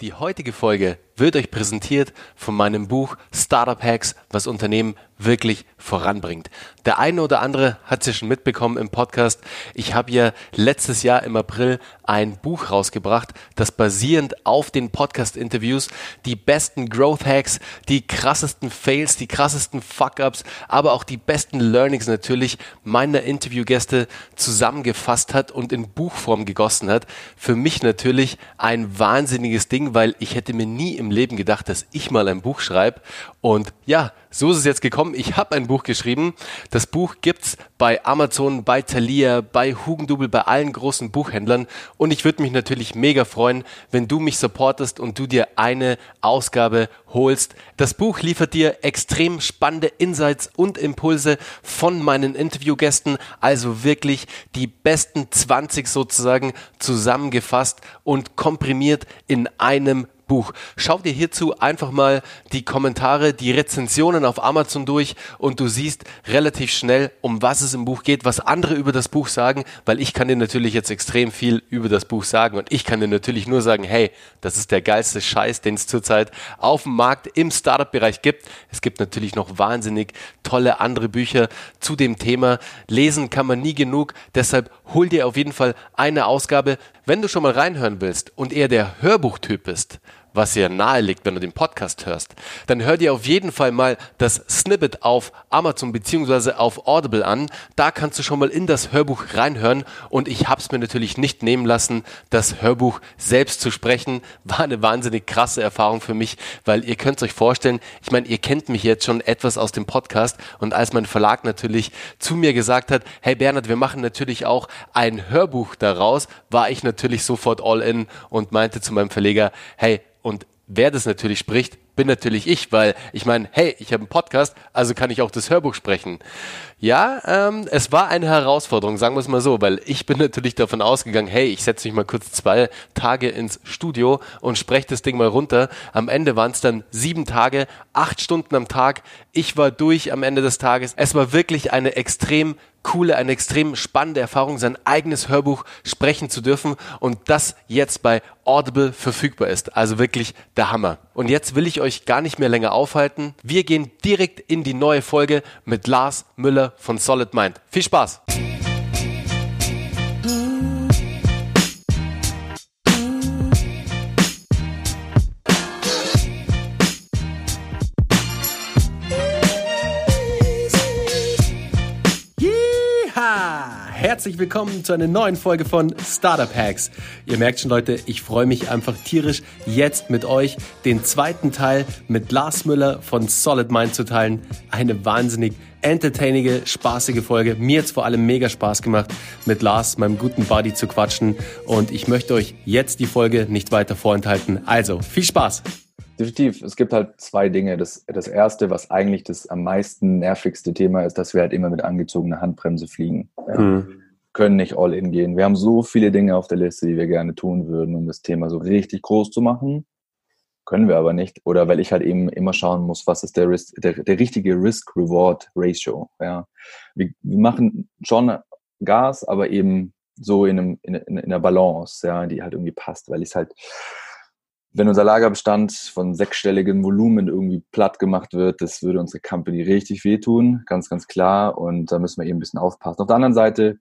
Die heutige Folge wird euch präsentiert von meinem Buch Startup Hacks, was Unternehmen wirklich voranbringt. Der eine oder andere hat es ja schon mitbekommen im Podcast. Ich habe ja letztes Jahr im April ein Buch rausgebracht, das basierend auf den Podcast-Interviews die besten Growth Hacks, die krassesten Fails, die krassesten Fuck-Ups, aber auch die besten Learnings natürlich meiner Interviewgäste zusammengefasst hat und in Buchform gegossen hat. Für mich natürlich ein wahnsinniges Ding, weil ich hätte mir nie im Leben gedacht, dass ich mal ein Buch schreibe. Und ja, so ist es jetzt gekommen. Ich habe ein Buch geschrieben. Das Buch gibt's bei Amazon, bei Thalia, bei Hugendubel, bei allen großen Buchhändlern. Und ich würde mich natürlich mega freuen, wenn du mich supportest und du dir eine Ausgabe holst. Das Buch liefert dir extrem spannende Insights und Impulse von meinen Interviewgästen. Also wirklich die besten 20 sozusagen zusammengefasst und komprimiert in einem Buch. Schau dir hierzu einfach mal die Kommentare, die Rezensionen auf Amazon durch und du siehst relativ schnell, um was es im Buch geht, was andere über das Buch sagen, weil ich kann dir natürlich jetzt extrem viel über das Buch sagen und ich kann dir natürlich nur sagen, hey, das ist der geilste Scheiß, den es zurzeit auf dem Markt im Startup-Bereich gibt. Es gibt natürlich noch wahnsinnig tolle andere Bücher zu dem Thema. Lesen kann man nie genug, deshalb hol dir auf jeden Fall eine Ausgabe. Wenn du schon mal reinhören willst und eher der Hörbuchtyp bist, was ja nahe liegt, wenn du den Podcast hörst, dann hör dir auf jeden Fall mal das Snippet auf Amazon beziehungsweise auf Audible an. Da kannst du schon mal in das Hörbuch reinhören und ich hab's mir natürlich nicht nehmen lassen, das Hörbuch selbst zu sprechen. War eine wahnsinnig krasse Erfahrung für mich, weil ihr könnt euch vorstellen, ich meine, ihr kennt mich jetzt schon etwas aus dem Podcast und als mein Verlag natürlich zu mir gesagt hat, hey Bernhard, wir machen natürlich auch ein Hörbuch daraus, war ich natürlich sofort all in und meinte zu meinem Verleger, hey, und wer das natürlich spricht, bin natürlich ich, weil ich meine, hey, ich habe einen Podcast, also kann ich auch das Hörbuch sprechen. Ja, ähm, es war eine Herausforderung, sagen wir es mal so, weil ich bin natürlich davon ausgegangen, hey, ich setze mich mal kurz zwei Tage ins Studio und spreche das Ding mal runter. Am Ende waren es dann sieben Tage, acht Stunden am Tag. Ich war durch am Ende des Tages. Es war wirklich eine extrem coole, eine extrem spannende Erfahrung, sein eigenes Hörbuch sprechen zu dürfen und das jetzt bei Audible verfügbar ist. Also wirklich der Hammer. Und jetzt will ich euch gar nicht mehr länger aufhalten. Wir gehen direkt in die neue Folge mit Lars Müller von Solid Mind. Viel Spaß! Herzlich willkommen zu einer neuen Folge von Startup Hacks. Ihr merkt schon, Leute, ich freue mich einfach tierisch, jetzt mit euch den zweiten Teil mit Lars Müller von Solid Mind zu teilen. Eine wahnsinnig entertainige, spaßige Folge. Mir jetzt vor allem mega Spaß gemacht, mit Lars, meinem guten Buddy, zu quatschen. Und ich möchte euch jetzt die Folge nicht weiter vorenthalten. Also, viel Spaß! Definitiv. Es gibt halt zwei Dinge. Das, das erste, was eigentlich das am meisten nervigste Thema ist, dass wir halt immer mit angezogener Handbremse fliegen. Ja. Mhm können nicht all in gehen. Wir haben so viele Dinge auf der Liste, die wir gerne tun würden, um das Thema so richtig groß zu machen. Können wir aber nicht. Oder weil ich halt eben immer schauen muss, was ist der, Risk, der, der richtige Risk-Reward-Ratio. Ja. Wir, wir, machen schon Gas, aber eben so in, einem, in, in, in einer Balance, ja, die halt irgendwie passt, weil ich es halt, wenn unser Lagerbestand von sechsstelligen Volumen irgendwie platt gemacht wird, das würde unsere Company richtig wehtun, ganz, ganz klar. Und da müssen wir eben ein bisschen aufpassen. Auf der anderen Seite,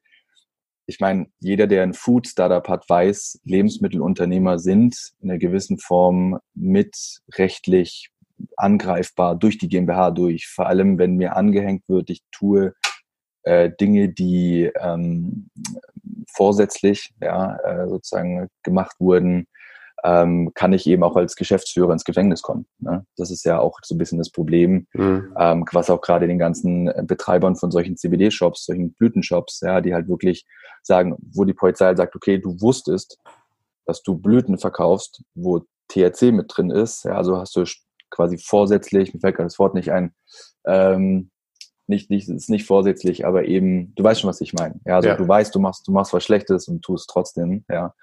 ich meine, jeder, der ein Food-Startup hat, weiß, Lebensmittelunternehmer sind in einer gewissen Form mit rechtlich angreifbar durch die GmbH durch. Vor allem, wenn mir angehängt wird, ich tue äh, Dinge, die ähm, vorsätzlich ja, äh, sozusagen gemacht wurden, ähm, kann ich eben auch als Geschäftsführer ins Gefängnis kommen. Ne? Das ist ja auch so ein bisschen das Problem, mhm. ähm, was auch gerade den ganzen Betreibern von solchen CBD-Shops, solchen Blütenshops, ja, die halt wirklich sagen, wo die Polizei halt sagt, okay, du wusstest, dass du Blüten verkaufst, wo THC mit drin ist, ja, also hast du quasi vorsätzlich, mir fällt gerade das Wort nicht ein, ähm, nicht, nicht, ist nicht vorsätzlich, aber eben, du weißt schon, was ich meine. Ja, also ja. du weißt, du machst, du machst was Schlechtes und tust trotzdem, ja.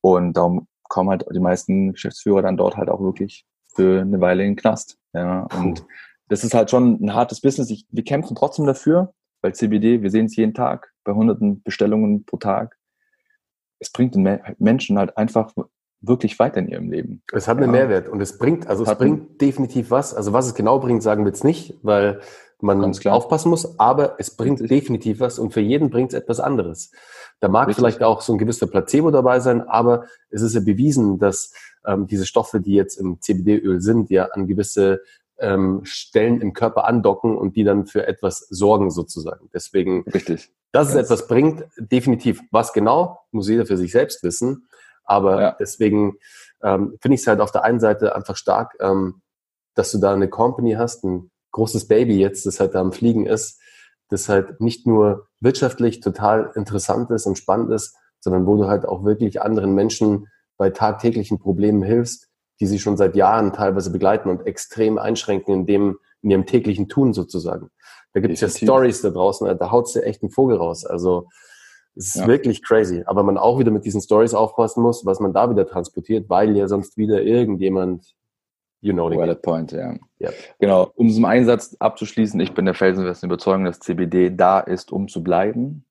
Und darum kommen halt die meisten Geschäftsführer dann dort halt auch wirklich für eine Weile in den Knast. Ja, und Puh. das ist halt schon ein hartes Business. Ich, wir kämpfen trotzdem dafür, weil CBD, wir sehen es jeden Tag bei hunderten Bestellungen pro Tag. Es bringt den Menschen halt einfach wirklich weiter in ihrem Leben. Es hat einen ja. Mehrwert und es bringt, also es hat bringt definitiv was. Also was es genau bringt, sagen wir jetzt nicht, weil man aufpassen muss, aber es bringt Richtig. definitiv was und für jeden bringt es etwas anderes. Da mag Richtig. vielleicht auch so ein gewisser Placebo dabei sein, aber es ist ja bewiesen, dass ähm, diese Stoffe, die jetzt im CBD-Öl sind, ja an gewisse ähm, Stellen im Körper andocken und die dann für etwas sorgen sozusagen. Deswegen, Richtig. dass es etwas bringt, definitiv. Was genau, muss jeder für sich selbst wissen. Aber ja. deswegen ähm, finde ich es halt auf der einen Seite einfach stark, ähm, dass du da eine Company hast, ein großes Baby jetzt, das halt da am Fliegen ist, das halt nicht nur wirtschaftlich total interessant ist und spannend ist, sondern wo du halt auch wirklich anderen Menschen bei tagtäglichen Problemen hilfst, die sie schon seit Jahren teilweise begleiten und extrem einschränken in dem, in ihrem täglichen Tun sozusagen. Da gibt es ja Stories da draußen, da haut dir echt ein Vogel raus. Also es ist ja. wirklich crazy. Aber man auch wieder mit diesen Stories aufpassen muss, was man da wieder transportiert, weil ja sonst wieder irgendjemand, you know the Valid point, ja. Yep. Genau. Um es im Einsatz abzuschließen, ich bin der felsenfesten Überzeugung, dass CBD da ist, um zu bleiben.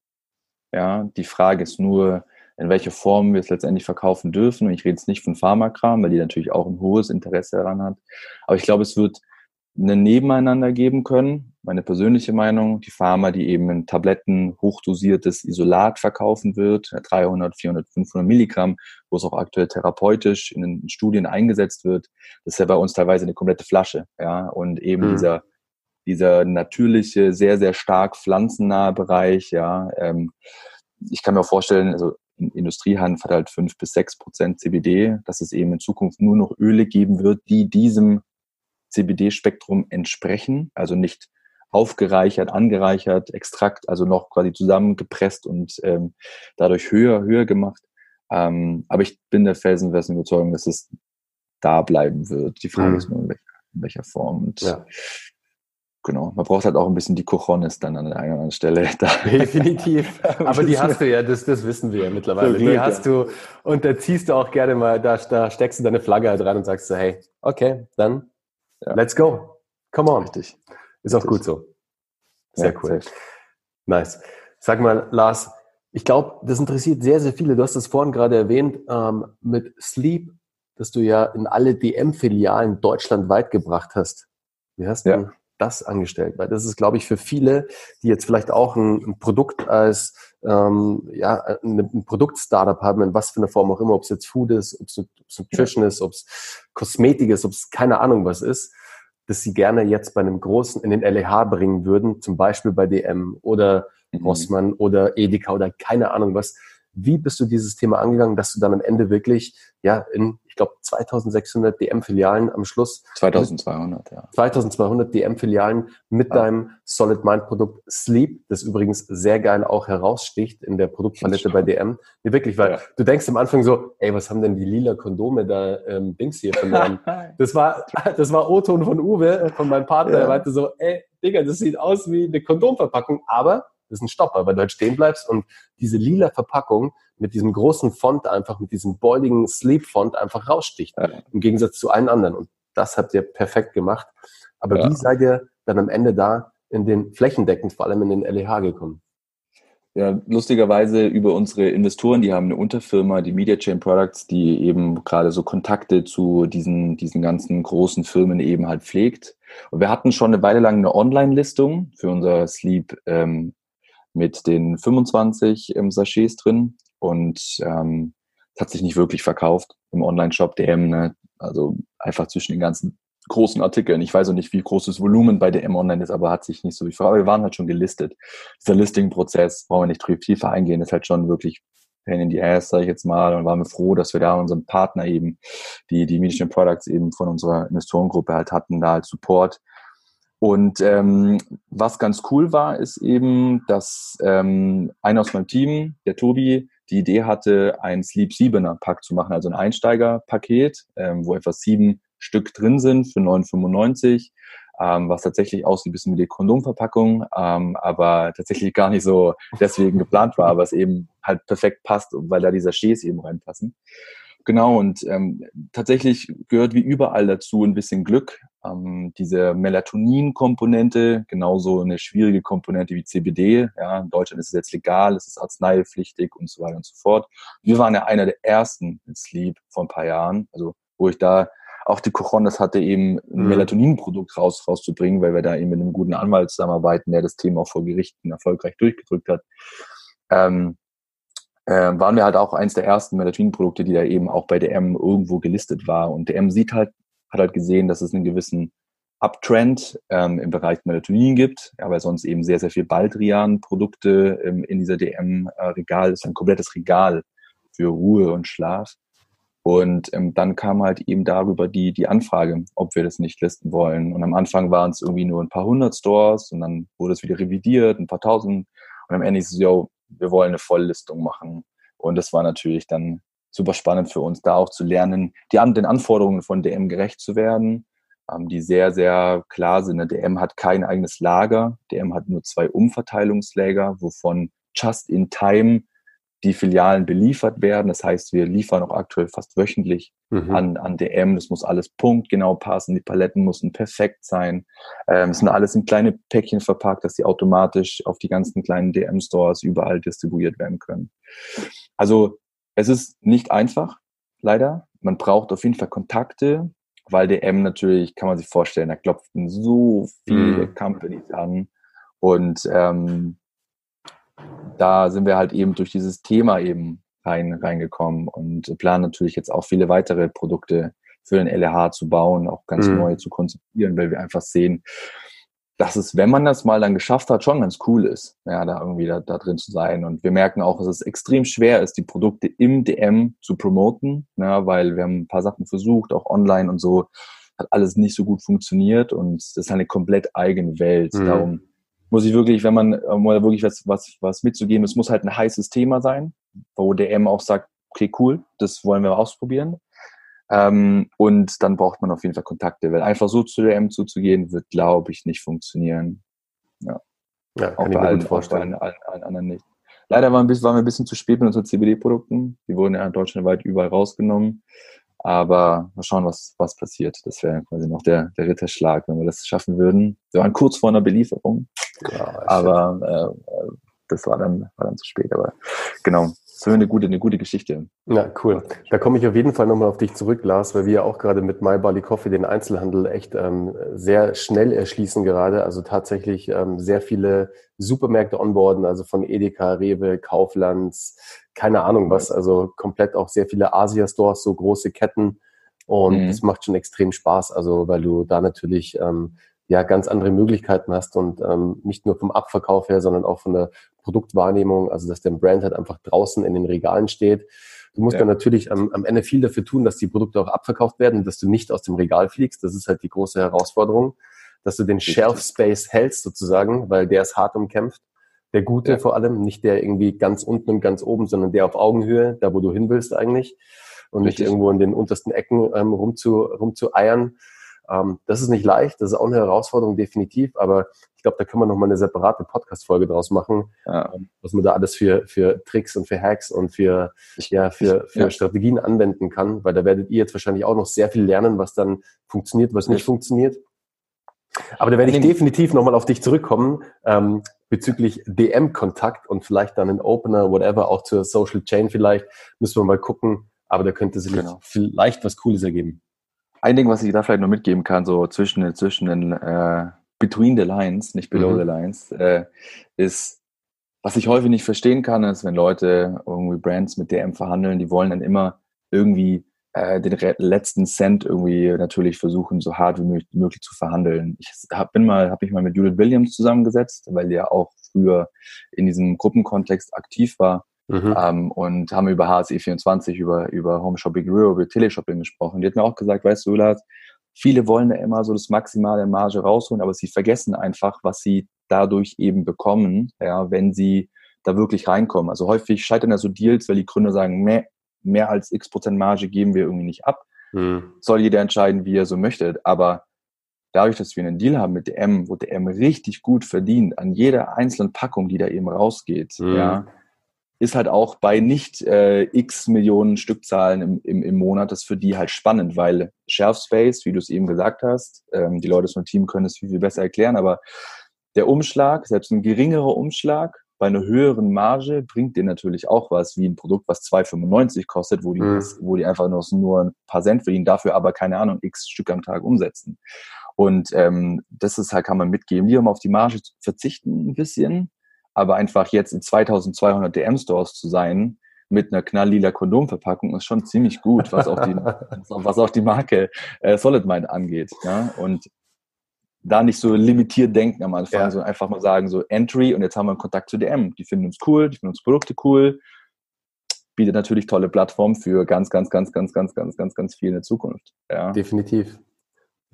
Ja, die Frage ist nur, in welcher Form wir es letztendlich verkaufen dürfen. Und ich rede jetzt nicht von Pharmakram, weil die natürlich auch ein hohes Interesse daran hat. Aber ich glaube, es wird ein Nebeneinander geben können. Meine persönliche Meinung, die Pharma, die eben in Tabletten hochdosiertes Isolat verkaufen wird, 300, 400, 500 Milligramm, wo es auch aktuell therapeutisch in den Studien eingesetzt wird, das ist ja bei uns teilweise eine komplette Flasche, ja, und eben mhm. dieser, dieser natürliche, sehr, sehr stark pflanzennahe Bereich, ja, ähm, ich kann mir auch vorstellen, also Industriehanf hat halt fünf bis sechs Prozent CBD, dass es eben in Zukunft nur noch Öle geben wird, die diesem CBD-Spektrum entsprechen, also nicht aufgereichert, angereichert, Extrakt, also noch quasi zusammengepresst und ähm, dadurch höher, höher gemacht. Ähm, aber ich bin der felsenfesten Überzeugung, dass es da bleiben wird. Die Frage mhm. ist nur, in welcher, in welcher Form. Und ja. genau, man braucht halt auch ein bisschen die Cojones dann an der einen oder anderen Stelle. Definitiv. aber die hast du ja, das, das wissen wir ja mittlerweile. Die hast du und da ziehst du auch gerne mal, da, da steckst du deine Flagge halt rein und sagst so, hey, okay, dann ja. Let's go. Come on. Richtig. Ist Richtig. auch gut so. Sehr ja, cool. Sehr. Nice. Sag mal, Lars, ich glaube, das interessiert sehr, sehr viele. Du hast es vorhin gerade erwähnt, ähm, mit Sleep, dass du ja in alle DM-Filialen deutschlandweit gebracht hast. Wie hast ja. Das angestellt? Weil das ist, glaube ich, für viele, die jetzt vielleicht auch ein, ein Produkt als ähm, ja, ein, ein Produkt-Startup haben, in was für einer Form auch immer, ob es jetzt Food ist, ob es Nutrition ja. ist, ob es Kosmetik ist, ob es keine Ahnung was ist, dass sie gerne jetzt bei einem großen in den LEH bringen würden, zum Beispiel bei DM oder mhm. Rossmann oder Edeka oder keine Ahnung was. Wie bist du dieses Thema angegangen, dass du dann am Ende wirklich ja in ich glaube, 2600 DM-Filialen am Schluss. 2200, ja. 2200 DM-Filialen mit ja. deinem Solid Mind-Produkt Sleep, das übrigens sehr geil auch heraussticht in der Produktpalette bei DM. Nee, wirklich, weil ja. du denkst am Anfang so, ey, was haben denn die lila Kondome da ähm, Dings hier verloren? das war, das war O-Ton von Uwe, von meinem Partner, ja. der meinte so, ey, Digga, das sieht aus wie eine Kondomverpackung, aber das ist ein Stopper, weil du halt stehen bleibst und diese lila Verpackung mit diesem großen Font einfach, mit diesem baldigen Sleep-Font einfach raussticht. Ja. Im Gegensatz zu allen anderen. Und das habt ihr perfekt gemacht. Aber ja. wie seid ihr dann am Ende da in den flächendeckend, vor allem in den LEH gekommen? Ja, lustigerweise über unsere Investoren, die haben eine Unterfirma, die Media Chain Products, die eben gerade so Kontakte zu diesen, diesen ganzen großen Firmen eben halt pflegt. Und wir hatten schon eine Weile lang eine Online-Listung für unser Sleep ähm, mit den 25 ähm, Sachets drin und ähm, es hat sich nicht wirklich verkauft im Online-Shop DM. Ne? Also einfach zwischen den ganzen großen Artikeln. Ich weiß auch nicht, wie groß das Volumen bei DM Online ist, aber hat sich nicht so wie vorher. Aber wir waren halt schon gelistet. Dieser Listing-Prozess, brauchen wir nicht tiefer eingehen, ist halt schon wirklich Pain in the Ass, sage ich jetzt mal, und waren wir froh, dass wir da unseren Partner eben, die, die Mediation Products eben von unserer Investorengruppe halt hatten, da als Support. Und ähm, was ganz cool war, ist eben, dass ähm, einer aus meinem Team, der Tobi, die Idee hatte, ein Sleep 7er Pack zu machen, also ein Einsteigerpaket, ähm, wo etwa sieben Stück drin sind für 9,95, ähm, was tatsächlich aussieht ein bisschen wie die Kondomverpackung, ähm, aber tatsächlich gar nicht so deswegen geplant war, aber es eben halt perfekt passt, weil da diese Sachets eben reinpassen. Genau, und ähm, tatsächlich gehört wie überall dazu ein bisschen Glück. Ähm, diese Melatonin-Komponente, genauso eine schwierige Komponente wie CBD. Ja, in Deutschland ist es jetzt legal, es ist arzneipflichtig und so weiter und so fort. Wir waren ja einer der ersten in Sleep vor ein paar Jahren, also wo ich da auch die Cochones hatte, eben ein mhm. Melatonin-Produkt raus, rauszubringen, weil wir da eben mit einem guten Anwalt zusammenarbeiten, der das Thema auch vor Gerichten erfolgreich durchgedrückt hat. Ähm, äh, waren wir halt auch eins der ersten Melatonin-Produkte, die da eben auch bei DM irgendwo gelistet war. Und DM sieht halt hat halt gesehen, dass es einen gewissen Uptrend ähm, im Bereich Melatonin gibt, weil sonst eben sehr, sehr viel Baldrian-Produkte ähm, in dieser DM-Regal ist, ein komplettes Regal für Ruhe und Schlaf. Und ähm, dann kam halt eben darüber die, die Anfrage, ob wir das nicht listen wollen. Und am Anfang waren es irgendwie nur ein paar hundert Stores und dann wurde es wieder revidiert, ein paar tausend. Und am Ende ist es, yo, wir wollen eine Volllistung machen. Und das war natürlich dann super spannend für uns, da auch zu lernen, die an, den Anforderungen von DM gerecht zu werden, ähm, die sehr, sehr klar sind. Ne? DM hat kein eigenes Lager, DM hat nur zwei Umverteilungslager, wovon just in time die Filialen beliefert werden. Das heißt, wir liefern auch aktuell fast wöchentlich mhm. an, an DM. Das muss alles punktgenau passen. Die Paletten müssen perfekt sein. Ähm, es sind alles in kleine Päckchen verpackt, dass sie automatisch auf die ganzen kleinen DM-Stores überall distribuiert werden können. Also es ist nicht einfach, leider. Man braucht auf jeden Fall Kontakte, weil DM natürlich, kann man sich vorstellen, da klopften so viele mhm. Companies an. Und ähm, da sind wir halt eben durch dieses Thema eben rein, reingekommen und planen natürlich jetzt auch viele weitere Produkte für den LH zu bauen, auch ganz mhm. neue zu konzipieren, weil wir einfach sehen, dass es, wenn man das mal dann geschafft hat, schon ganz cool ist, ja, da irgendwie da, da drin zu sein. Und wir merken auch, dass es extrem schwer ist, die Produkte im DM zu promoten, ja, weil wir haben ein paar Sachen versucht, auch online und so, hat alles nicht so gut funktioniert und das ist eine komplett eigene Welt. Mhm. Darum muss ich wirklich, wenn man mal wirklich was, was, was mitzugeben, es muss halt ein heißes Thema sein, wo DM auch sagt, okay, cool, das wollen wir ausprobieren. Ähm, und dann braucht man auf jeden Fall Kontakte, weil einfach so zu der M zuzugehen, wird, glaube ich, nicht funktionieren. Ja. ja auch bei allen, vorstellen. Allen, allen, anderen nicht. Leider waren, waren wir ein bisschen zu spät mit unseren CBD-Produkten. Die wurden ja deutschlandweit überall rausgenommen. Aber mal schauen, was, was passiert. Das wäre quasi noch der, der Ritterschlag, wenn wir das schaffen würden. Wir waren kurz vor einer Belieferung. Ja, aber äh, äh, das war dann, war dann zu spät. Aber genau, so eine gute, eine gute Geschichte. Ja, cool. Da komme ich auf jeden Fall nochmal auf dich zurück, Lars, weil wir ja auch gerade mit My Barley Coffee den Einzelhandel echt ähm, sehr schnell erschließen gerade. Also tatsächlich ähm, sehr viele Supermärkte onboarden, also von Edeka, Rewe, Kauflands, keine Ahnung was. Also komplett auch sehr viele Asia-Stores, so große Ketten. Und mhm. das macht schon extrem Spaß, also weil du da natürlich ähm, ja ganz andere Möglichkeiten hast und ähm, nicht nur vom Abverkauf her, sondern auch von der Produktwahrnehmung, also dass der Brand halt einfach draußen in den Regalen steht. Du musst ja. dann natürlich am, am Ende viel dafür tun, dass die Produkte auch abverkauft werden, dass du nicht aus dem Regal fliegst. Das ist halt die große Herausforderung, dass du den Shelf Space hältst sozusagen, weil der ist hart umkämpft. Der gute ja. vor allem, nicht der irgendwie ganz unten und ganz oben, sondern der auf Augenhöhe, da wo du hin willst eigentlich und Richtig. nicht irgendwo in den untersten Ecken ähm, rumzu, rumzueiern. Ähm, das ist nicht leicht, das ist auch eine Herausforderung, definitiv, aber ich glaube, da können wir nochmal eine separate Podcast-Folge draus machen, ja. Ähm, was man da alles für, für Tricks und für Hacks und für, ja, für, für ja. Strategien anwenden kann, weil da werdet ihr jetzt wahrscheinlich auch noch sehr viel lernen, was dann funktioniert, was nicht funktioniert. Aber da werde ich definitiv nochmal auf dich zurückkommen ähm, bezüglich DM-Kontakt und vielleicht dann ein Opener, whatever, auch zur Social Chain vielleicht. Müssen wir mal gucken. Aber da könnte sich genau. vielleicht was Cooles ergeben ein Ding, was ich da vielleicht noch mitgeben kann, so zwischen, zwischen den äh, Between the Lines, nicht Below mhm. the Lines, äh, ist, was ich häufig nicht verstehen kann, ist, wenn Leute irgendwie Brands mit DM verhandeln, die wollen dann immer irgendwie äh, den letzten Cent irgendwie natürlich versuchen, so hart wie möglich, zu verhandeln. Ich hab, bin mal, habe mich mal mit Judith Williams zusammengesetzt, weil die ja auch früher in diesem Gruppenkontext aktiv war Mhm. Ähm, und haben über HSE24, über, über Home Shopping Rio, über Teleshopping gesprochen. Die hat mir auch gesagt, weißt du, Lars, viele wollen da immer so das maximale Marge rausholen, aber sie vergessen einfach, was sie dadurch eben bekommen, ja, wenn sie da wirklich reinkommen. Also häufig scheitern da so Deals, weil die Gründer sagen, mehr, mehr als x Prozent Marge geben wir irgendwie nicht ab. Mhm. Soll jeder entscheiden, wie er so möchte. Aber dadurch, dass wir einen Deal haben mit DM, wo DM richtig gut verdient an jeder einzelnen Packung, die da eben rausgeht, mhm. ja, ist halt auch bei nicht äh, x Millionen Stückzahlen im, im, im Monat, das für die halt spannend, weil Shelf Space, wie du es eben gesagt hast, ähm, die Leute aus dem Team können es viel, viel besser erklären, aber der Umschlag, selbst ein geringerer Umschlag bei einer höheren Marge bringt dir natürlich auch was, wie ein Produkt, was 2,95 kostet, wo die, mhm. wo die einfach nur, nur ein paar Cent verdienen, dafür aber, keine Ahnung, x Stück am Tag umsetzen. Und ähm, das ist halt, kann man mitgeben. Lieber mal auf die Marge verzichten ein bisschen, aber einfach jetzt in 2200 DM-Stores zu sein, mit einer knalllila Kondomverpackung ist schon ziemlich gut, was auch die, was auch die Marke äh, Solid Mind angeht. Ja? Und da nicht so limitiert denken am Anfang, ja. sondern einfach mal sagen, so Entry und jetzt haben wir einen Kontakt zu DM. Die finden uns cool, die finden uns Produkte cool. Bietet natürlich tolle Plattformen für ganz, ganz, ganz, ganz, ganz, ganz, ganz, ganz viel in der Zukunft. Ja. Definitiv.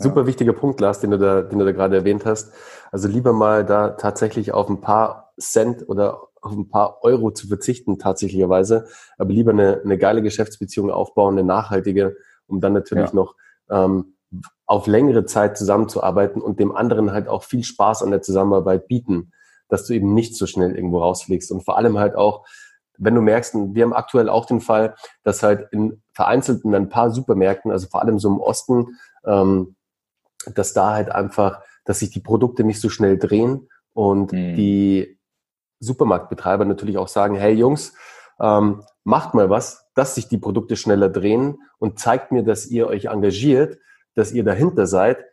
Super wichtiger Punkt, Lars, den du da, den du da gerade erwähnt hast. Also lieber mal da tatsächlich auf ein paar Cent oder auf ein paar Euro zu verzichten, tatsächlicherweise, aber lieber eine, eine geile Geschäftsbeziehung aufbauen, eine nachhaltige, um dann natürlich ja. noch ähm, auf längere Zeit zusammenzuarbeiten und dem anderen halt auch viel Spaß an der Zusammenarbeit bieten, dass du eben nicht so schnell irgendwo rausfliegst und vor allem halt auch, wenn du merkst, wir haben aktuell auch den Fall, dass halt in vereinzelten ein paar Supermärkten, also vor allem so im Osten, ähm, dass da halt einfach, dass sich die Produkte nicht so schnell drehen und mhm. die Supermarktbetreiber natürlich auch sagen, hey Jungs, ähm, macht mal was, dass sich die Produkte schneller drehen und zeigt mir, dass ihr euch engagiert, dass ihr dahinter seid,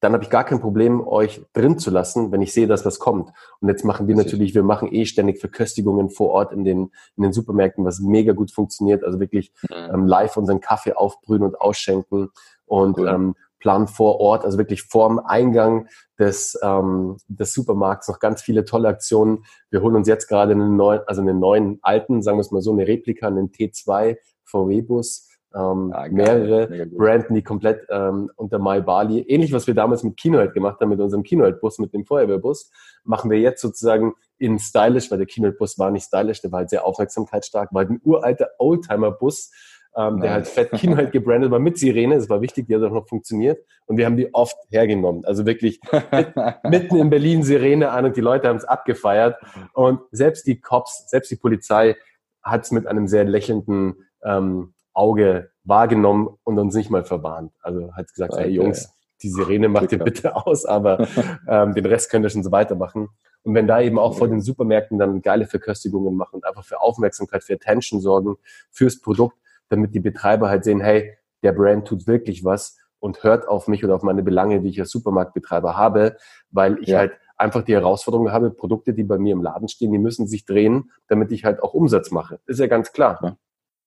dann habe ich gar kein Problem, euch drin zu lassen, wenn ich sehe, dass was kommt. Und jetzt machen wir natürlich, wir machen eh ständig Verköstigungen vor Ort in den, in den Supermärkten, was mega gut funktioniert. Also wirklich mhm. ähm, live unseren Kaffee aufbrühen und ausschenken und cool. ähm, planen vor Ort, also wirklich vorm Eingang des, ähm, des Supermarkts noch ganz viele tolle Aktionen. Wir holen uns jetzt gerade einen neuen, also einen neuen alten, sagen wir es mal so, eine Replika, einen T2 VW-Bus ähm, ah, mehrere Branden, die komplett ähm, unter My Bali, ähnlich was wir damals mit Kinohead gemacht haben, mit unserem Kinohead-Bus, mit dem Feuerwehrbus, machen wir jetzt sozusagen in stylish, weil der Kinohead-Bus war nicht stylish, der war halt sehr aufmerksamkeitsstark, war halt ein uralter Oldtimer-Bus, ähm, der halt fett Kinohead gebrandet war mit Sirene, das war wichtig, die hat auch noch funktioniert und wir haben die oft hergenommen, also wirklich mit, mitten in Berlin Sirene an und die Leute haben es abgefeiert und selbst die Cops, selbst die Polizei hat es mit einem sehr lächelnden ähm, Auge wahrgenommen und uns nicht mal verwarnt. Also hat gesagt, okay. hey Jungs, die Sirene macht ihr bitte aus, aber ähm, den Rest könnt ihr schon so weitermachen. Und wenn da eben auch vor den Supermärkten dann geile Verköstigungen machen und einfach für Aufmerksamkeit, für Attention sorgen, fürs Produkt, damit die Betreiber halt sehen, hey, der Brand tut wirklich was und hört auf mich oder auf meine Belange, die ich als Supermarktbetreiber habe, weil ich ja. halt einfach die Herausforderung habe, Produkte, die bei mir im Laden stehen, die müssen sich drehen, damit ich halt auch Umsatz mache. Ist ja ganz klar. Ja.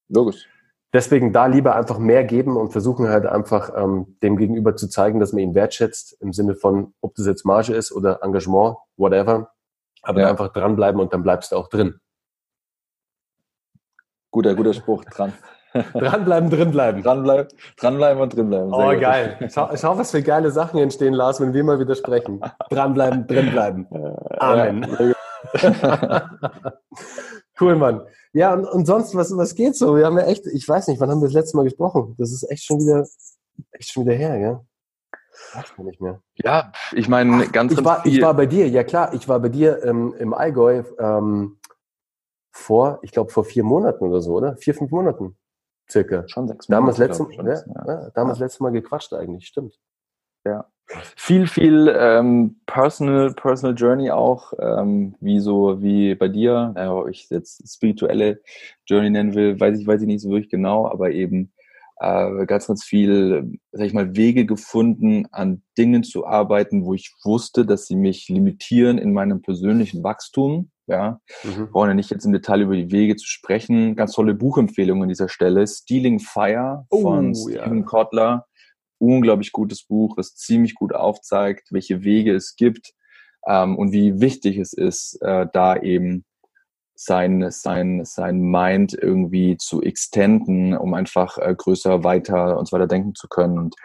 Logisch. Deswegen da lieber einfach mehr geben und versuchen halt einfach ähm, dem Gegenüber zu zeigen, dass man ihn wertschätzt, im Sinne von, ob das jetzt Marge ist oder Engagement, whatever. Aber ja. einfach dranbleiben und dann bleibst du auch drin. Guter, guter Spruch, dran. dranbleiben, drinbleiben. Dranbleiben, dranbleiben und drinbleiben. Sehr oh, gut. geil. Schau, schau, was für geile Sachen entstehen, Lars, wenn wir mal widersprechen. Dranbleiben, drinbleiben. Amen. Ja. cool, Mann. Ja, und, und sonst, was, was geht so? Wir haben ja echt, ich weiß nicht, wann haben wir das letzte Mal gesprochen? Das ist echt schon wieder, echt schon wieder her, gell? Weiß man nicht mehr. Ja, ich meine, ganz, ich war, viel. Ich war bei dir, ja klar, ich war bei dir ähm, im Allgäu ähm, vor, ich glaube, vor vier Monaten oder so, oder? Vier, fünf Monaten circa. Schon sechs Monate. Damals, letzte, schon, ja, ja. damals ja. letztes Mal gequatscht eigentlich, stimmt. Ja. Viel, viel ähm, Personal, Personal Journey auch, ähm, wie so wie bei dir, naja, ob ich jetzt spirituelle Journey nennen will, weiß ich, weiß ich nicht so wirklich genau, aber eben äh, ganz, ganz viel, sag ich mal, Wege gefunden, an Dingen zu arbeiten, wo ich wusste, dass sie mich limitieren in meinem persönlichen Wachstum. Ja, mhm. brauchen ja nicht jetzt im Detail über die Wege zu sprechen. Ganz tolle Buchempfehlung an dieser Stelle. Stealing Fire von oh, Stephen ja. Kotler unglaublich gutes Buch, das ziemlich gut aufzeigt, welche Wege es gibt ähm, und wie wichtig es ist, äh, da eben sein, sein, sein Mind irgendwie zu extenden, um einfach äh, größer, weiter und so weiter denken zu können. Und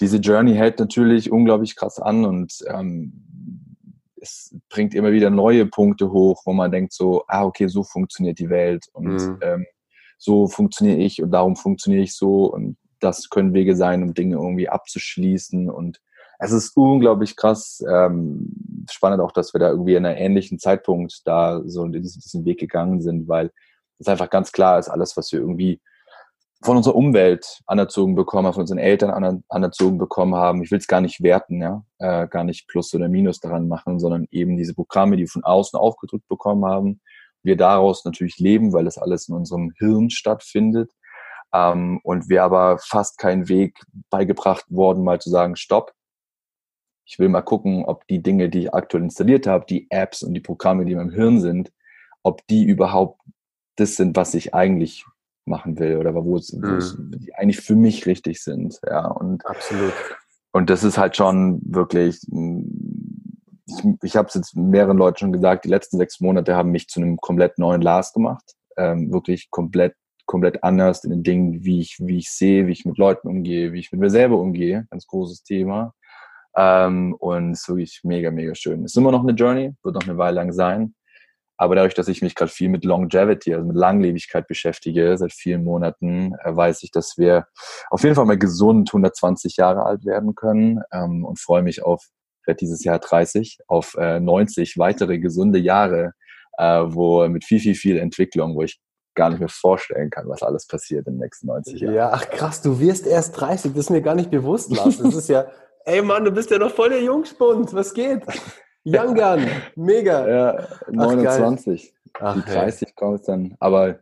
diese Journey hält natürlich unglaublich krass an und ähm, es bringt immer wieder neue Punkte hoch, wo man denkt so, ah, okay, so funktioniert die Welt und mhm. ähm, so funktioniere ich und darum funktioniere ich so und das können Wege sein, um Dinge irgendwie abzuschließen. Und es ist unglaublich krass, ähm, spannend auch, dass wir da irgendwie in einem ähnlichen Zeitpunkt da so diesen, diesen Weg gegangen sind, weil ist einfach ganz klar, ist alles, was wir irgendwie von unserer Umwelt anerzogen bekommen von unseren Eltern anerzogen bekommen haben. Ich will es gar nicht werten, ja, äh, gar nicht Plus oder Minus daran machen, sondern eben diese Programme, die wir von außen aufgedrückt bekommen haben, wir daraus natürlich leben, weil das alles in unserem Hirn stattfindet. Ähm, und wir aber fast keinen Weg beigebracht worden, mal zu sagen, stopp. Ich will mal gucken, ob die Dinge, die ich aktuell installiert habe, die Apps und die Programme, die in meinem Hirn sind, ob die überhaupt das sind, was ich eigentlich machen will oder wo es, mhm. wo es die eigentlich für mich richtig sind. Ja, und absolut. Und das ist halt schon wirklich, ich, ich habe es jetzt mehreren Leuten schon gesagt, die letzten sechs Monate haben mich zu einem komplett neuen Lars gemacht. Ähm, wirklich komplett, komplett anders in den Dingen, wie ich, wie ich sehe, wie ich mit Leuten umgehe, wie ich mit mir selber umgehe. Ganz großes Thema. Ähm, und es ist wirklich mega, mega schön. Es ist immer noch eine Journey, wird noch eine Weile lang sein. Aber dadurch, dass ich mich gerade viel mit Longevity, also mit Langlebigkeit beschäftige, seit vielen Monaten, äh, weiß ich, dass wir auf jeden Fall mal gesund 120 Jahre alt werden können ähm, und freue mich auf, werde dieses Jahr 30, auf äh, 90 weitere gesunde Jahre, äh, wo mit viel, viel, viel Entwicklung, wo ich gar nicht mehr vorstellen kann, was alles passiert in den nächsten 90 Jahren. Ja, ach krass, du wirst erst 30, das ist mir gar nicht bewusst, Lars. Das ist ja, ey Mann, du bist ja noch voll der Jungspund, was geht? Young Gun, mega. Ja, 29. Ach, die 30 kommt dann. Aber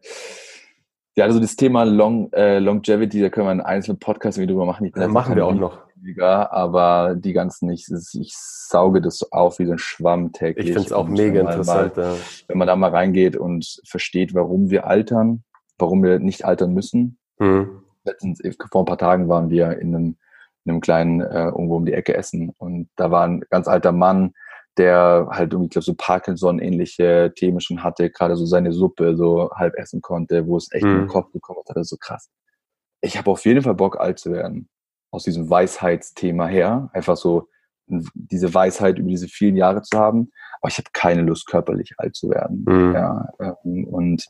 ja, also das Thema Long, äh, Longevity, da können wir einen einzelnen Podcast drüber machen. Ich bin machen wir auch noch. Aber die ganzen, ich, ich sauge das auf wie so ein Schwamm täglich. Ich finde es auch mega interessant. Mal, wenn man da mal reingeht und versteht, warum wir altern, warum wir nicht altern müssen. Mhm. Letztens, vor ein paar Tagen waren wir in einem, in einem kleinen, äh, irgendwo um die Ecke essen und da war ein ganz alter Mann, der halt irgendwie, ich glaube, so Parkinson-ähnliche Themen schon hatte, gerade so seine Suppe so halb essen konnte, wo es echt mhm. in den mhm. Kopf gekommen hat, so krass. Ich habe auf jeden Fall Bock, alt zu werden. Aus diesem Weisheitsthema her. Einfach so diese Weisheit über diese vielen Jahre zu haben. Aber ich habe keine Lust, körperlich alt zu werden. Mhm. Ja, ähm, und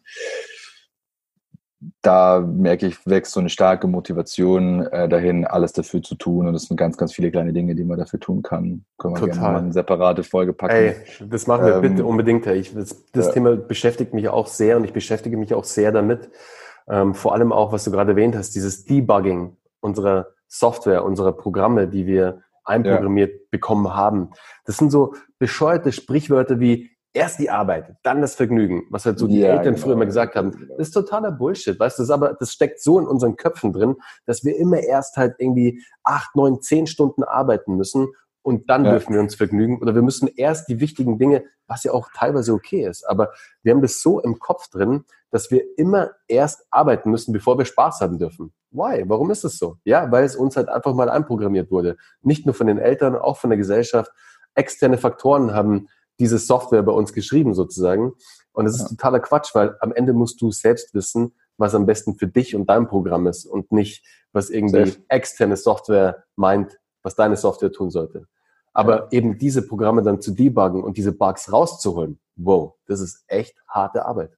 da merke ich, wächst so eine starke Motivation äh, dahin, alles dafür zu tun. Und es sind ganz, ganz viele kleine Dinge, die man dafür tun kann. Können wir Total. gerne mal eine separate Folge packen. Ey, das machen wir ähm, bitte unbedingt. Ich, das, das ja. Thema beschäftigt mich auch sehr und ich beschäftige mich auch sehr damit. Ähm, vor allem auch, was du gerade erwähnt hast, dieses Debugging unserer Software, unserer Programme, die wir einprogrammiert ja. bekommen haben. Das sind so bescheuerte Sprichwörter wie erst die Arbeit, dann das Vergnügen, was halt so die ja, Eltern genau. früher immer gesagt haben. Das ist totaler Bullshit, weißt du, das aber, das steckt so in unseren Köpfen drin, dass wir immer erst halt irgendwie acht, neun, zehn Stunden arbeiten müssen und dann ja. dürfen wir uns vergnügen oder wir müssen erst die wichtigen Dinge, was ja auch teilweise okay ist, aber wir haben das so im Kopf drin, dass wir immer erst arbeiten müssen, bevor wir Spaß haben dürfen. Why? Warum ist es so? Ja, weil es uns halt einfach mal einprogrammiert wurde. Nicht nur von den Eltern, auch von der Gesellschaft. Externe Faktoren haben diese Software bei uns geschrieben sozusagen. Und es ist ja. totaler Quatsch, weil am Ende musst du selbst wissen, was am besten für dich und dein Programm ist und nicht, was irgendwie Safe. externe Software meint, was deine Software tun sollte. Aber ja. eben diese Programme dann zu debuggen und diese Bugs rauszuholen, wow, das ist echt harte Arbeit.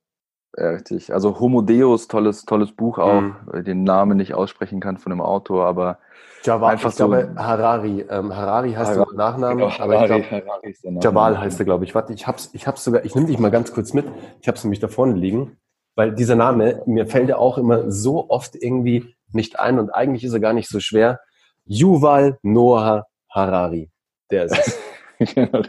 Ja, richtig. Also Homo Deus, tolles, tolles Buch auch, mhm. den Namen nicht aussprechen kann von dem Autor, aber Jawad, einfach ich so glaube Harari. Ähm, Harari heißt Harari, der Nachname, genau, aber Harari, ich glaube, Jawal heißt er, glaube ich. Warte, ich hab's, ich hab's sogar, ich nehme dich mal ganz kurz mit. Ich hab's nämlich da vorne liegen, weil dieser Name, mir fällt er auch immer so oft irgendwie nicht ein und eigentlich ist er gar nicht so schwer. Yuval Noah Harari. Der ist es. genau,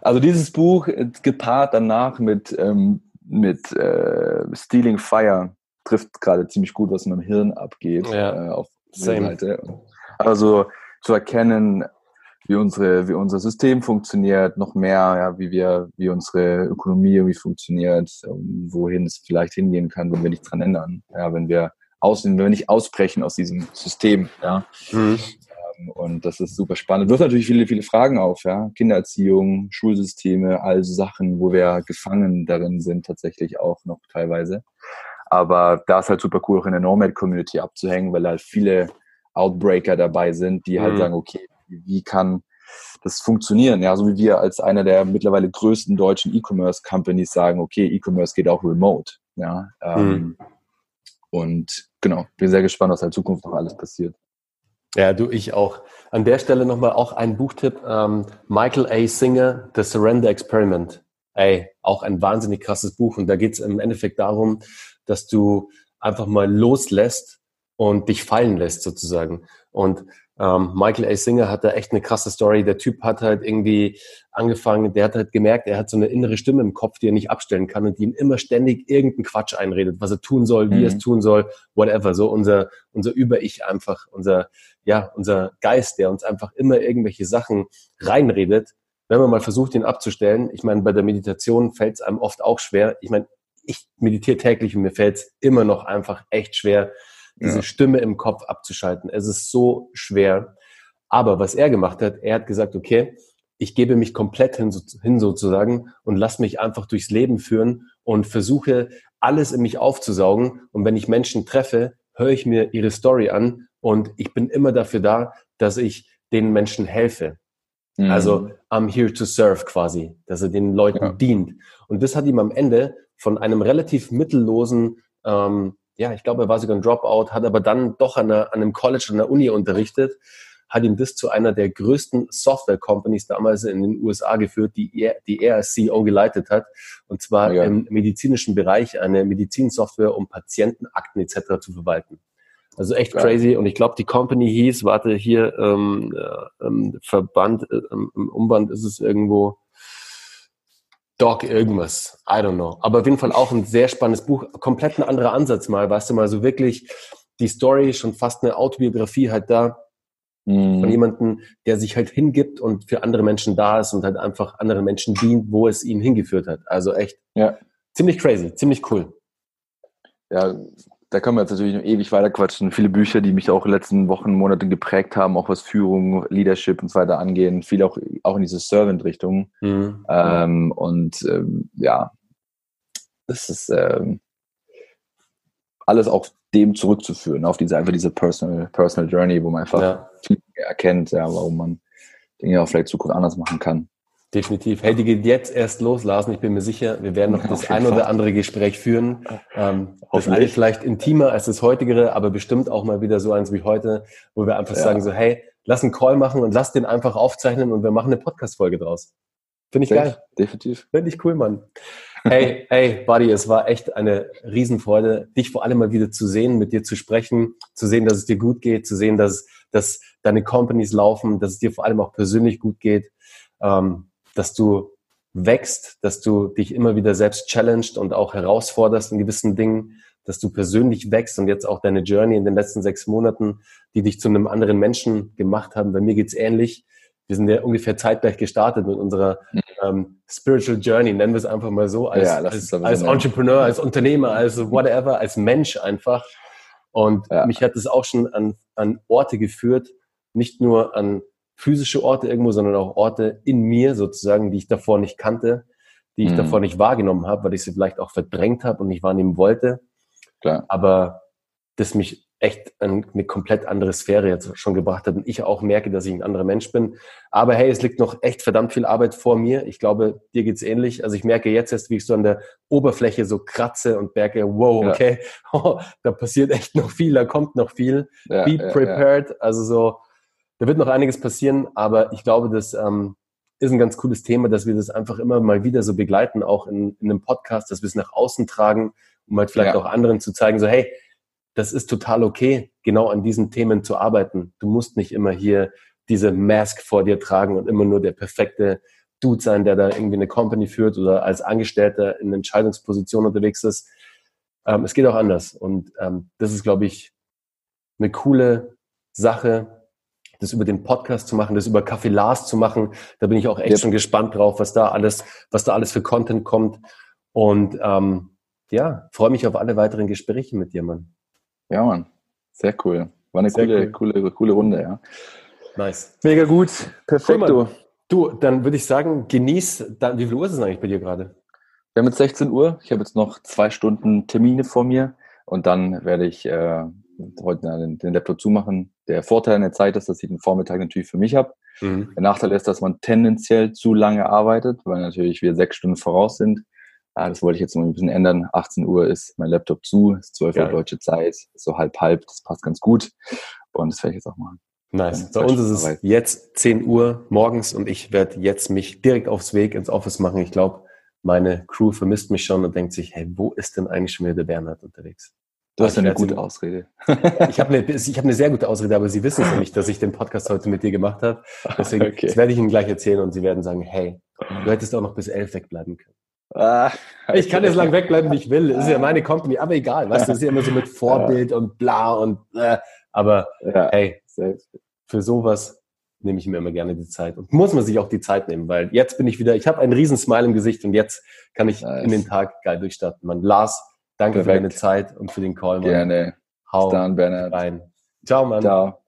also dieses Buch äh, gepaart danach mit, ähm, mit äh, Stealing Fire trifft gerade ziemlich gut, was in meinem Hirn abgeht. Ja. Äh, auf Seite. Also zu erkennen, wie unsere, wie unser System funktioniert, noch mehr, ja, wie wir, wie unsere Ökonomie irgendwie funktioniert, ähm, wohin es vielleicht hingehen kann, wenn wir nichts dran ändern. Ja, wenn wir aus, wenn wir nicht ausbrechen aus diesem System, ja. Mhm. Ähm, und das ist super spannend. Hast natürlich viele, viele Fragen auf, ja. Kindererziehung, Schulsysteme, all so Sachen, wo wir gefangen darin sind, tatsächlich auch noch teilweise. Aber da ist halt super cool, auch in der Nomad-Community abzuhängen, weil halt viele Outbreaker dabei sind, die halt mhm. sagen, okay, wie kann das funktionieren? Ja, so wie wir als einer der mittlerweile größten deutschen E-Commerce-Companies sagen, okay, E-Commerce geht auch remote. Ja, ähm, mhm. und genau, bin sehr gespannt, was in Zukunft noch alles passiert. Ja, du, ich auch. An der Stelle nochmal auch ein Buchtipp. Ähm, Michael A. Singer, The Surrender Experiment. ey, auch ein wahnsinnig krasses Buch. Und da geht es im Endeffekt darum, dass du einfach mal loslässt und dich fallen lässt sozusagen. Und ähm, Michael A. Singer hat da echt eine krasse Story. Der Typ hat halt irgendwie angefangen, der hat halt gemerkt, er hat so eine innere Stimme im Kopf, die er nicht abstellen kann und die ihm immer ständig irgendeinen Quatsch einredet, was er tun soll, wie mhm. er es tun soll, whatever. So unser, unser Über-Ich einfach, unser, ja, unser Geist, der uns einfach immer irgendwelche Sachen reinredet. Wenn man mal versucht, ihn abzustellen, ich meine, bei der Meditation fällt es einem oft auch schwer. Ich meine, ich meditiere täglich und mir fällt es immer noch einfach echt schwer, diese ja. Stimme im Kopf abzuschalten. Es ist so schwer. Aber was er gemacht hat, er hat gesagt, okay, ich gebe mich komplett hin, hin sozusagen und lass mich einfach durchs Leben führen und versuche alles in mich aufzusaugen. Und wenn ich Menschen treffe, höre ich mir ihre Story an und ich bin immer dafür da, dass ich den Menschen helfe. Mhm. Also I'm here to serve quasi, dass er den Leuten ja. dient. Und das hat ihm am Ende von einem relativ mittellosen ähm, ja, ich glaube, er war sogar ein Dropout, hat aber dann doch an, einer, an einem College, an der Uni unterrichtet, hat ihm das zu einer der größten Software-Companies damals in den USA geführt, die er, die er als CEO geleitet hat. Und zwar ja. im medizinischen Bereich eine Medizinsoftware, um Patientenakten etc. zu verwalten. Also echt ja. crazy. Und ich glaube, die Company hieß, warte, hier ähm, äh, ähm, Verband, äh, im Umband ist es irgendwo, Doc irgendwas. I don't know. Aber auf jeden Fall auch ein sehr spannendes Buch. Komplett ein anderer Ansatz mal, weißt du mal, so wirklich die Story, schon fast eine Autobiografie halt da mm. von jemandem, der sich halt hingibt und für andere Menschen da ist und halt einfach anderen Menschen dient, wo es ihn hingeführt hat. Also echt ja. ziemlich crazy, ziemlich cool. Ja, da können wir jetzt natürlich noch ewig weiterquatschen. Viele Bücher, die mich auch in den letzten Wochen, Monaten geprägt haben, auch was Führung, Leadership und so weiter angehen, viel auch, auch in diese Servant-Richtung. Mhm. Ähm, und ähm, ja, das ist ähm, alles auch dem zurückzuführen, auf diese einfach diese Personal, Personal Journey, wo man einfach ja. erkennt, ja, warum man Dinge auch vielleicht Zukunft anders machen kann. Definitiv. Hey, die geht jetzt erst los, Lars. Ich bin mir sicher, wir werden noch das ein oder andere Gespräch führen. Ähm, das eine vielleicht intimer als das heutigere, aber bestimmt auch mal wieder so eins wie heute, wo wir einfach ja. sagen so, hey, lass einen Call machen und lass den einfach aufzeichnen und wir machen eine Podcast-Folge draus. Finde ich Safe. geil. Definitiv. Finde ich cool, Mann. Hey, hey, Buddy, es war echt eine Riesenfreude, dich vor allem mal wieder zu sehen, mit dir zu sprechen, zu sehen, dass es dir gut geht, zu sehen, dass, dass deine Companies laufen, dass es dir vor allem auch persönlich gut geht. Ähm, dass du wächst, dass du dich immer wieder selbst challenged und auch herausforderst in gewissen Dingen, dass du persönlich wächst und jetzt auch deine Journey in den letzten sechs Monaten, die dich zu einem anderen Menschen gemacht haben. Bei mir geht's ähnlich. Wir sind ja ungefähr zeitgleich gestartet mit unserer mhm. ähm, Spiritual Journey, nennen wir es einfach mal so, als, ja, als, als Entrepreneur, als Unternehmer, als whatever, als Mensch einfach. Und ja. mich hat es auch schon an, an Orte geführt, nicht nur an physische Orte irgendwo, sondern auch Orte in mir sozusagen, die ich davor nicht kannte, die ich mhm. davor nicht wahrgenommen habe, weil ich sie vielleicht auch verdrängt habe und nicht wahrnehmen wollte. Klar. Aber das mich echt in eine komplett andere Sphäre jetzt schon gebracht hat und ich auch merke, dass ich ein anderer Mensch bin. Aber hey, es liegt noch echt verdammt viel Arbeit vor mir. Ich glaube, dir geht's ähnlich. Also ich merke jetzt erst, wie ich so an der Oberfläche so kratze und merke, wow, okay, ja. oh, da passiert echt noch viel, da kommt noch viel. Ja, Be prepared. Ja, also so, da wird noch einiges passieren, aber ich glaube, das ähm, ist ein ganz cooles Thema, dass wir das einfach immer mal wieder so begleiten, auch in, in einem Podcast, dass wir es nach außen tragen, um halt vielleicht ja. auch anderen zu zeigen, so hey, das ist total okay, genau an diesen Themen zu arbeiten. Du musst nicht immer hier diese Mask vor dir tragen und immer nur der perfekte Dude sein, der da irgendwie eine Company führt oder als Angestellter in Entscheidungsposition unterwegs ist. Ähm, es geht auch anders. Und ähm, das ist, glaube ich, eine coole Sache, das über den Podcast zu machen, das über Café Lars zu machen. Da bin ich auch echt yep. schon gespannt drauf, was da alles, was da alles für Content kommt. Und ähm, ja, freue mich auf alle weiteren Gespräche mit dir, Mann. Ja, Mann. Sehr cool. War eine coole, cool. coole, coole Runde, ja. Nice. Mega gut. Perfekt, du. Du, dann würde ich sagen, genieß, dann, wie viel Uhr ist es eigentlich bei dir gerade? Wir haben jetzt 16 Uhr. Ich habe jetzt noch zwei Stunden Termine vor mir und dann werde ich äh, heute den, den Laptop zumachen. Der Vorteil in der Zeit ist, dass ich den Vormittag natürlich für mich habe. Mhm. Der Nachteil ist, dass man tendenziell zu lange arbeitet, weil natürlich wir sechs Stunden voraus sind. Ah, das wollte ich jetzt noch ein bisschen ändern. 18 Uhr ist mein Laptop zu, ist 12 Uhr deutsche Zeit, so halb halb, das passt ganz gut. Und das werde ich jetzt auch machen. Nice. Bei uns ist es Arbeit. jetzt 10 Uhr morgens und ich werde jetzt mich direkt aufs Weg ins Office machen. Ich glaube, meine Crew vermisst mich schon und denkt sich, hey, wo ist denn eigentlich schon wieder der Bernhard unterwegs? Du hast eine gute Ausrede. ich habe eine, ich hab eine sehr gute Ausrede, aber Sie wissen es ja nicht, dass ich den Podcast heute mit dir gemacht habe. Deswegen okay. das werde ich Ihnen gleich erzählen und Sie werden sagen, hey, du hättest auch noch bis elf wegbleiben können. Ah. Ich kann jetzt lang wegbleiben, wie ich will. Das ist ja meine Company, aber egal. Weißt du, das ist ja immer so mit Vorbild ja. und bla und äh, aber ja. hey, für sowas nehme ich mir immer gerne die Zeit. Und muss man sich auch die Zeit nehmen, weil jetzt bin ich wieder, ich habe einen riesen Smile im Gesicht und jetzt kann ich nice. in den Tag geil durchstarten. Man, Lars, danke Perfekt. für deine Zeit und für den Call. Mann. Gerne. Hau Bis Bernhard. rein. Ciao, Mann. Ciao.